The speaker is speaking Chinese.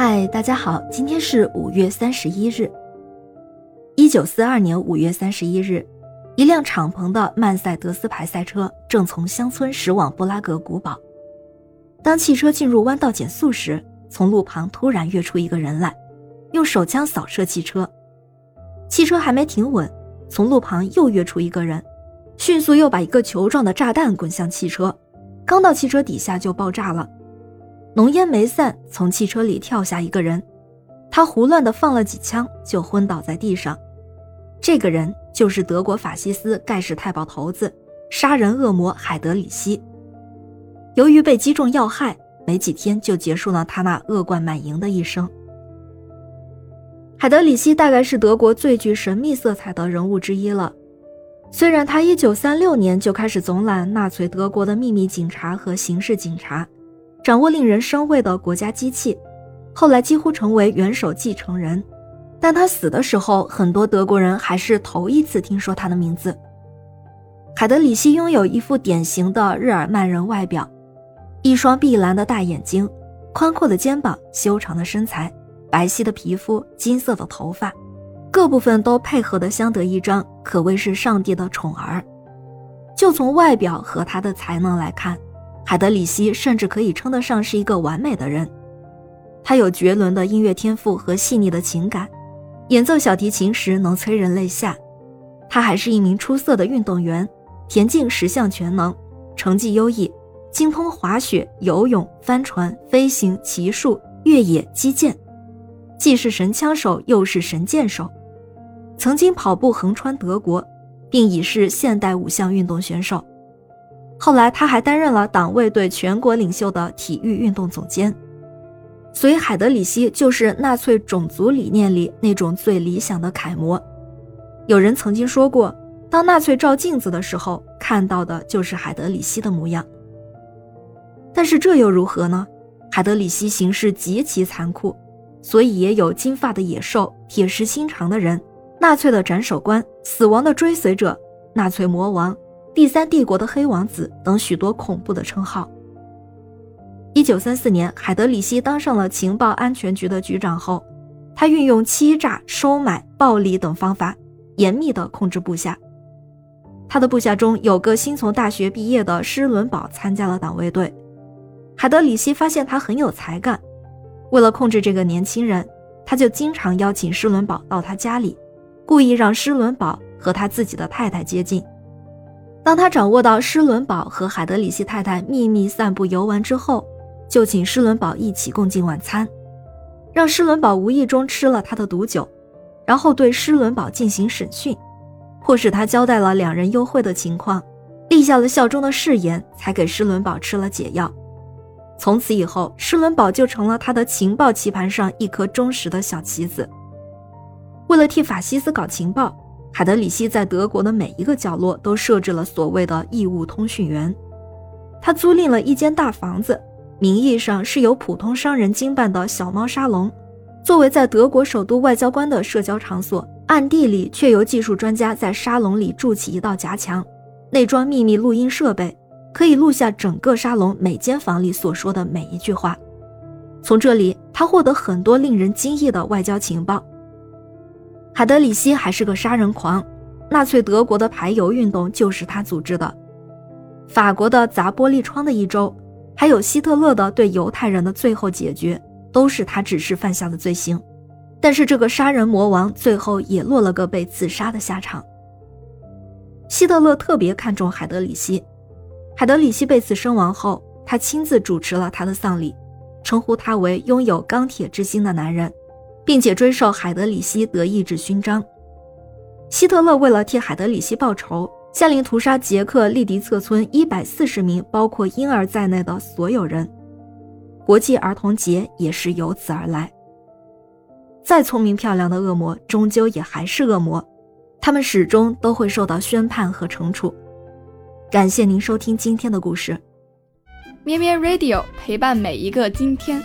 嗨，大家好，今天是五月三十一日。一九四二年五月三十一日，一辆敞篷的曼塞德斯牌赛车正从乡村驶往布拉格古堡。当汽车进入弯道减速时，从路旁突然跃出一个人来，用手枪扫射汽车。汽车还没停稳，从路旁又跃出一个人，迅速又把一个球状的炸弹滚向汽车，刚到汽车底下就爆炸了。浓烟没散，从汽车里跳下一个人，他胡乱地放了几枪，就昏倒在地上。这个人就是德国法西斯盖世太保头子、杀人恶魔海德里希。由于被击中要害，没几天就结束了他那恶贯满盈的一生。海德里希大概是德国最具神秘色彩的人物之一了。虽然他1936年就开始总揽纳粹德国的秘密警察和刑事警察。掌握令人生畏的国家机器，后来几乎成为元首继承人。但他死的时候，很多德国人还是头一次听说他的名字。海德里希拥有一副典型的日耳曼人外表，一双碧蓝的大眼睛，宽阔的肩膀，修长的身材，白皙的皮肤，金色的头发，各部分都配合得相得益彰，可谓是上帝的宠儿。就从外表和他的才能来看。海德里希甚至可以称得上是一个完美的人，他有绝伦的音乐天赋和细腻的情感，演奏小提琴时能催人泪下。他还是一名出色的运动员，田径十项全能，成绩优异，精通滑雪、游泳、帆船、飞行、骑术、越野、击剑，既是神枪手又是神箭手，曾经跑步横穿德国，并已是现代五项运动选手。后来，他还担任了党卫队全国领袖的体育运动总监，所以海德里希就是纳粹种族理念里那种最理想的楷模。有人曾经说过，当纳粹照镜子的时候，看到的就是海德里希的模样。但是这又如何呢？海德里希行事极其残酷，所以也有金发的野兽、铁石心肠的人、纳粹的斩首官、死亡的追随者、纳粹魔王。第三帝国的黑王子等许多恐怖的称号。一九三四年，海德里希当上了情报安全局的局长后，他运用欺诈、收买、暴力等方法，严密地控制部下。他的部下中有个新从大学毕业的施伦堡参加了党卫队。海德里希发现他很有才干，为了控制这个年轻人，他就经常邀请施伦堡到他家里，故意让施伦堡和他自己的太太接近。当他掌握到施伦堡和海德里希太太秘密散步游玩之后，就请施伦堡一起共进晚餐，让施伦堡无意中吃了他的毒酒，然后对施伦堡进行审讯，迫使他交代了两人幽会的情况，立下了效忠的誓言，才给施伦堡吃了解药。从此以后，施伦堡就成了他的情报棋盘上一颗忠实的小棋子。为了替法西斯搞情报。海德里希在德国的每一个角落都设置了所谓的义务通讯员。他租赁了一间大房子，名义上是由普通商人经办的小猫沙龙，作为在德国首都外交官的社交场所，暗地里却由技术专家在沙龙里筑起一道夹墙，内装秘密录音设备，可以录下整个沙龙每间房里所说的每一句话。从这里，他获得很多令人惊异的外交情报。海德里希还是个杀人狂，纳粹德国的排犹运动就是他组织的，法国的砸玻璃窗的一周，还有希特勒的对犹太人的最后解决，都是他指示犯下的罪行。但是这个杀人魔王最后也落了个被自杀的下场。希特勒特别看重海德里希，海德里希被刺身亡后，他亲自主持了他的丧礼，称呼他为拥有钢铁之心的男人。并且追授海德里希德意志勋章。希特勒为了替海德里希报仇，下令屠杀捷克利迪策村一百四十名包括婴儿在内的所有人。国际儿童节也是由此而来。再聪明漂亮的恶魔，终究也还是恶魔，他们始终都会受到宣判和惩处。感谢您收听今天的故事，咩咩 Radio 陪伴每一个今天。